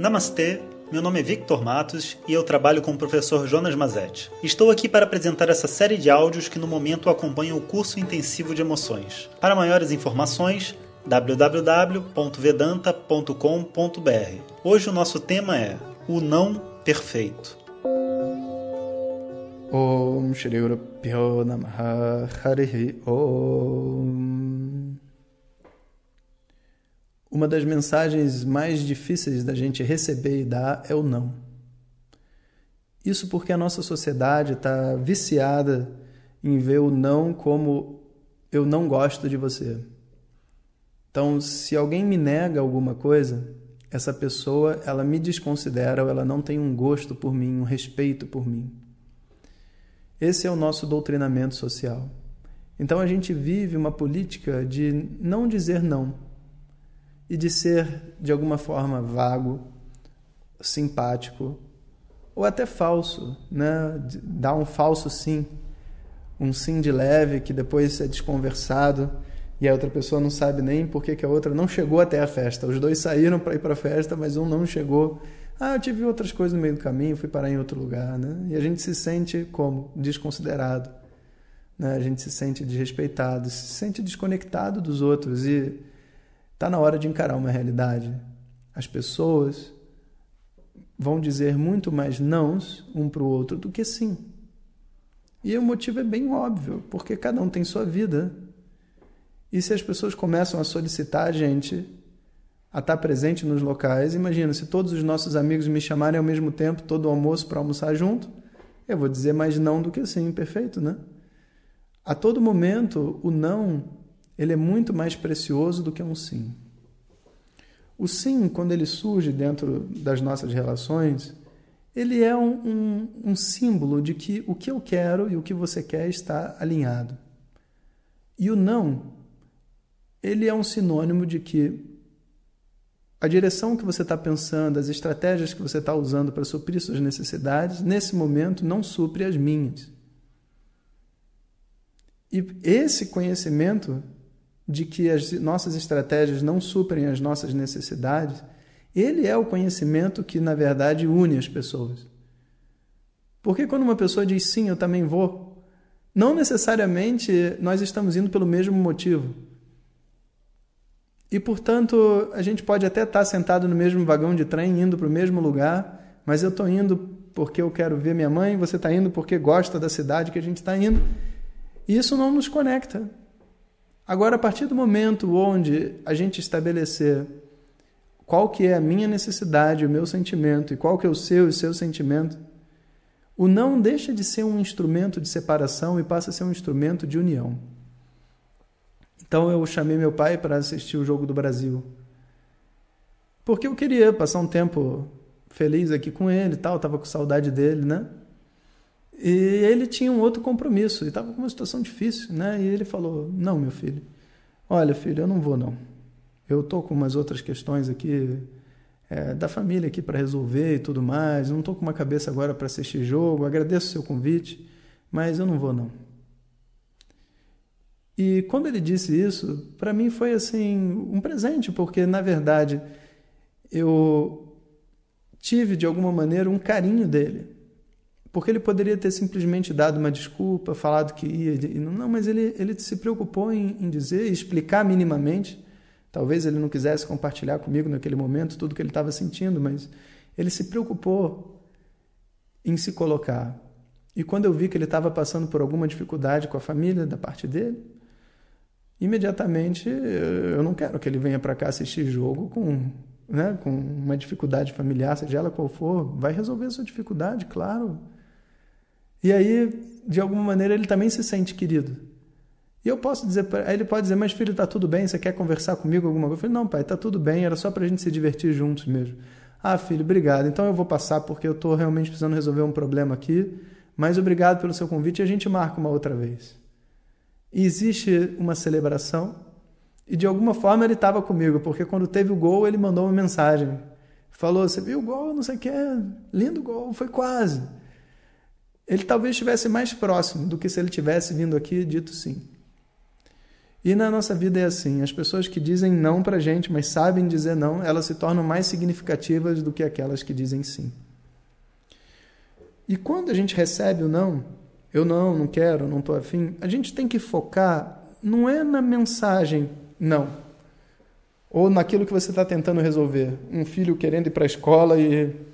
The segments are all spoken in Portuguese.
Namastê, meu nome é Victor Matos e eu trabalho com o professor Jonas Mazetti. Estou aqui para apresentar essa série de áudios que no momento acompanham o curso intensivo de emoções. Para maiores informações, www.vedanta.com.br. Hoje o nosso tema é o não perfeito. Om Shri Guru Namaha Harihi Om Uma das mensagens mais difíceis da gente receber e dar é o não. Isso porque a nossa sociedade está viciada em ver o não como eu não gosto de você. Então, se alguém me nega alguma coisa, essa pessoa ela me desconsidera ou ela não tem um gosto por mim, um respeito por mim. Esse é o nosso doutrinamento social. Então a gente vive uma política de não dizer não e de ser de alguma forma vago, simpático ou até falso, né? Dar um falso sim, um sim de leve que depois é desconversado e a outra pessoa não sabe nem por que, que a outra não chegou até a festa. Os dois saíram para ir para a festa, mas um não chegou ah, eu tive outras coisas no meio do caminho, fui parar em outro lugar, né? E a gente se sente como? Desconsiderado. Né? A gente se sente desrespeitado, se sente desconectado dos outros e está na hora de encarar uma realidade. As pessoas vão dizer muito mais nãos um para o outro do que sim. E o motivo é bem óbvio, porque cada um tem sua vida. E se as pessoas começam a solicitar a gente a estar presente nos locais. Imagina, se todos os nossos amigos me chamarem ao mesmo tempo, todo o almoço para almoçar junto, eu vou dizer mais não do que sim, perfeito, né? A todo momento, o não, ele é muito mais precioso do que um sim. O sim, quando ele surge dentro das nossas relações, ele é um, um, um símbolo de que o que eu quero e o que você quer está alinhado. E o não, ele é um sinônimo de que a direção que você está pensando, as estratégias que você está usando para suprir suas necessidades, nesse momento não supre as minhas. E esse conhecimento de que as nossas estratégias não suprem as nossas necessidades, ele é o conhecimento que, na verdade, une as pessoas. Porque quando uma pessoa diz sim, eu também vou, não necessariamente nós estamos indo pelo mesmo motivo. E, portanto, a gente pode até estar sentado no mesmo vagão de trem, indo para o mesmo lugar, mas eu estou indo porque eu quero ver minha mãe, você está indo porque gosta da cidade que a gente está indo. E isso não nos conecta. Agora, a partir do momento onde a gente estabelecer qual que é a minha necessidade, o meu sentimento, e qual que é o seu e o seu sentimento, o não deixa de ser um instrumento de separação e passa a ser um instrumento de união. Então eu chamei meu pai para assistir o jogo do Brasil. Porque eu queria passar um tempo feliz aqui com ele tal, tava com saudade dele, né? E ele tinha um outro compromisso, e estava com uma situação difícil, né? E ele falou: "Não, meu filho. Olha, filho, eu não vou não. Eu tô com umas outras questões aqui é, da família aqui para resolver e tudo mais. Não tô com uma cabeça agora para assistir jogo. Agradeço o seu convite, mas eu não vou não." E quando ele disse isso, para mim foi assim um presente, porque na verdade eu tive de alguma maneira um carinho dele. Porque ele poderia ter simplesmente dado uma desculpa, falado que ia. Não, mas ele, ele se preocupou em, em dizer, explicar minimamente. Talvez ele não quisesse compartilhar comigo naquele momento tudo que ele estava sentindo, mas ele se preocupou em se colocar. E quando eu vi que ele estava passando por alguma dificuldade com a família da parte dele, imediatamente eu não quero que ele venha para cá assistir jogo com, né, com uma dificuldade familiar, seja ela qual for, vai resolver a sua dificuldade, claro. E aí, de alguma maneira, ele também se sente querido. E eu posso dizer, aí ele pode dizer, mas filho, tá tudo bem, você quer conversar comigo alguma coisa? Eu falei, não, pai, tá tudo bem, era só para a gente se divertir juntos mesmo. Ah, filho, obrigado. Então eu vou passar porque eu estou realmente precisando resolver um problema aqui, mas obrigado pelo seu convite e a gente marca uma outra vez. E existe uma celebração. E de alguma forma ele estava comigo, porque quando teve o gol, ele mandou uma mensagem. Falou: Você viu o gol? Não sei o que, lindo gol, foi quase. Ele talvez estivesse mais próximo do que se ele tivesse vindo aqui e dito sim. E na nossa vida é assim: as pessoas que dizem não para gente, mas sabem dizer não, elas se tornam mais significativas do que aquelas que dizem sim. E quando a gente recebe o não, eu não, não quero, não estou afim, a gente tem que focar, não é na mensagem não, ou naquilo que você está tentando resolver. Um filho querendo ir para a escola e.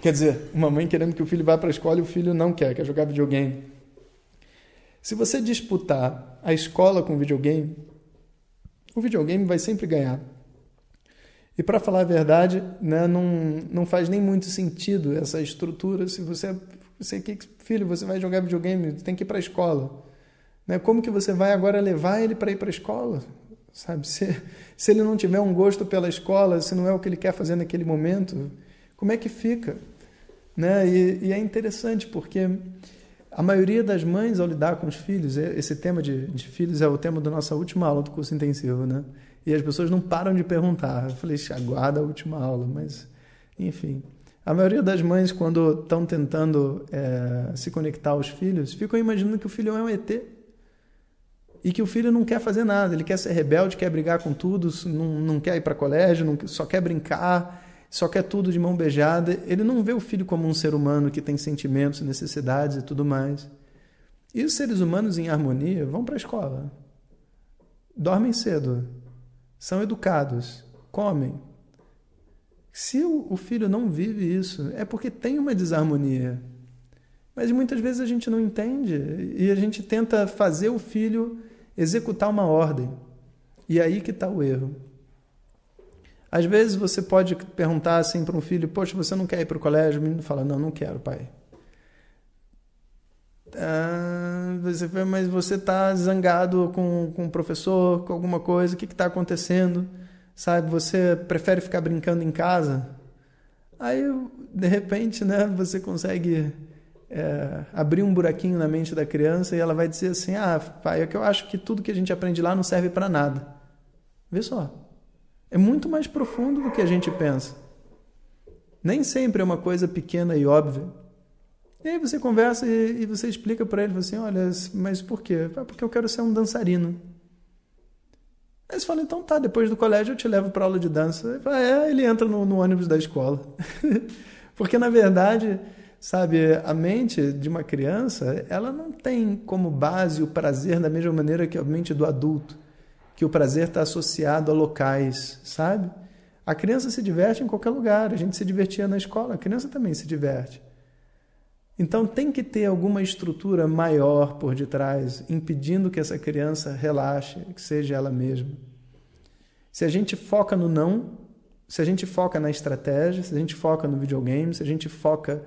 Quer dizer, uma mãe querendo que o filho vá para a escola e o filho não quer, quer jogar videogame. Se você disputar a escola com o videogame, o videogame vai sempre ganhar. E para falar a verdade, né, não, não faz nem muito sentido essa estrutura. Se você, você que filho, você vai jogar videogame, tem que ir para a escola. Né? Como que você vai agora levar ele para ir para a escola? Sabe? Se, se ele não tiver um gosto pela escola, se não é o que ele quer fazer naquele momento, como é que fica? Né? E, e é interessante porque a maioria das mães, ao lidar com os filhos, é, esse tema de, de, filhos é o tema da nossa última aula do curso intensivo, né? E as pessoas não param de perguntar. Eu falei, aguarda a última aula, mas, enfim. A maioria das mães, quando estão tentando é, se conectar aos filhos, ficam imaginando que o filho é um ET e que o filho não quer fazer nada. Ele quer ser rebelde, quer brigar com tudo, não, não quer ir para colégio, não, só quer brincar só quer tudo de mão beijada. Ele não vê o filho como um ser humano que tem sentimentos, necessidades e tudo mais. E os seres humanos em harmonia vão para a escola, dormem cedo, são educados, comem. Se o filho não vive isso, é porque tem uma desarmonia. Mas muitas vezes a gente não entende e a gente tenta fazer o filho executar uma ordem. E é aí que está o erro. Às vezes você pode perguntar assim para um filho: Poxa, você não quer ir para o colégio? O menino fala: Não, não quero, pai. Ah, você fala, mas você está zangado com, com o professor, com alguma coisa, o que está acontecendo? Sabe, você prefere ficar brincando em casa? Aí, de repente, né, você consegue é, abrir um buraquinho na mente da criança e ela vai dizer assim: Ah, pai, é que eu acho que tudo que a gente aprende lá não serve para nada. Vê só. É muito mais profundo do que a gente pensa. Nem sempre é uma coisa pequena e óbvia. E aí você conversa e, e você explica para ele assim, olha, mas por quê? Ah, porque eu quero ser um dançarino. Aí você fala, então tá, depois do colégio eu te levo para aula de dança. Ele fala, é, ele entra no, no ônibus da escola. porque na verdade, sabe, a mente de uma criança, ela não tem como base o prazer da mesma maneira que a mente do adulto que o prazer está associado a locais, sabe? A criança se diverte em qualquer lugar, a gente se divertia na escola, a criança também se diverte. Então tem que ter alguma estrutura maior por detrás, impedindo que essa criança relaxe, que seja ela mesma. Se a gente foca no não, se a gente foca na estratégia, se a gente foca no videogame, se a gente foca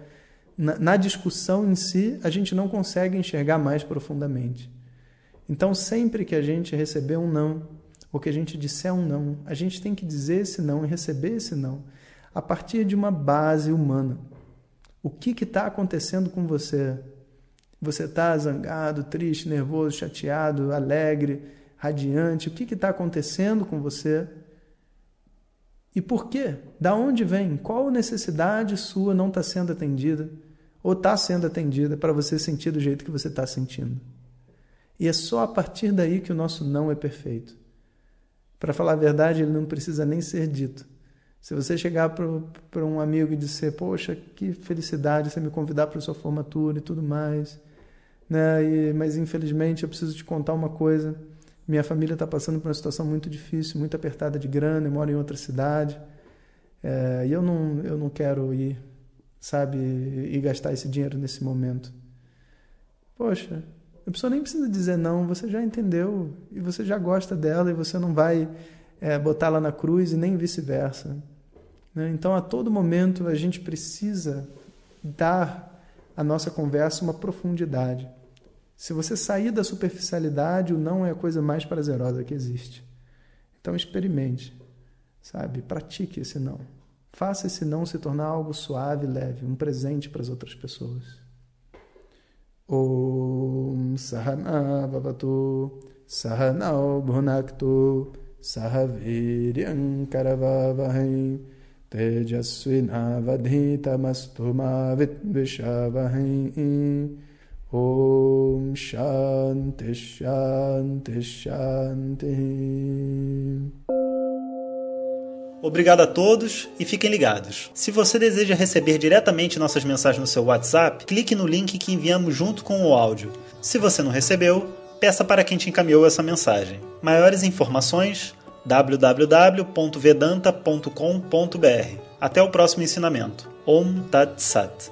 na, na discussão em si, a gente não consegue enxergar mais profundamente. Então, sempre que a gente receber um não, ou que a gente disser um não, a gente tem que dizer esse não e receber esse não a partir de uma base humana. O que está acontecendo com você? Você está zangado, triste, nervoso, chateado, alegre, radiante? O que está acontecendo com você? E por quê? Da onde vem? Qual necessidade sua não está sendo atendida? Ou está sendo atendida para você sentir do jeito que você está sentindo? E é só a partir daí que o nosso não é perfeito. Para falar a verdade, ele não precisa nem ser dito. Se você chegar para um amigo e dizer, poxa, que felicidade você me convidar para sua formatura e tudo mais, né? E, mas infelizmente eu preciso te contar uma coisa. Minha família está passando por uma situação muito difícil, muito apertada de grana, eu moro em outra cidade. É, e eu não, eu não quero ir, sabe, e gastar esse dinheiro nesse momento. Poxa, a pessoa nem precisa dizer não, você já entendeu e você já gosta dela e você não vai é, botá-la na cruz e nem vice-versa. Né? Então, a todo momento, a gente precisa dar à nossa conversa uma profundidade. Se você sair da superficialidade, o não é a coisa mais prazerosa que existe. Então, experimente, sabe? Pratique esse não. Faça esse não se tornar algo suave, leve, um presente para as outras pessoas. ॐ सहना भवतु सहनौ भुनक्तु सह वीर्यङ्करवावहै तेजस्विनावधीतमस्तु मा विद्विषावहै Om Shanti Shanti Shanti. Obrigado a todos e fiquem ligados. Se você deseja receber diretamente nossas mensagens no seu WhatsApp, clique no link que enviamos junto com o áudio. Se você não recebeu, peça para quem te encaminhou essa mensagem. Maiores informações www.vedanta.com.br. Até o próximo ensinamento. Om Tat Sat.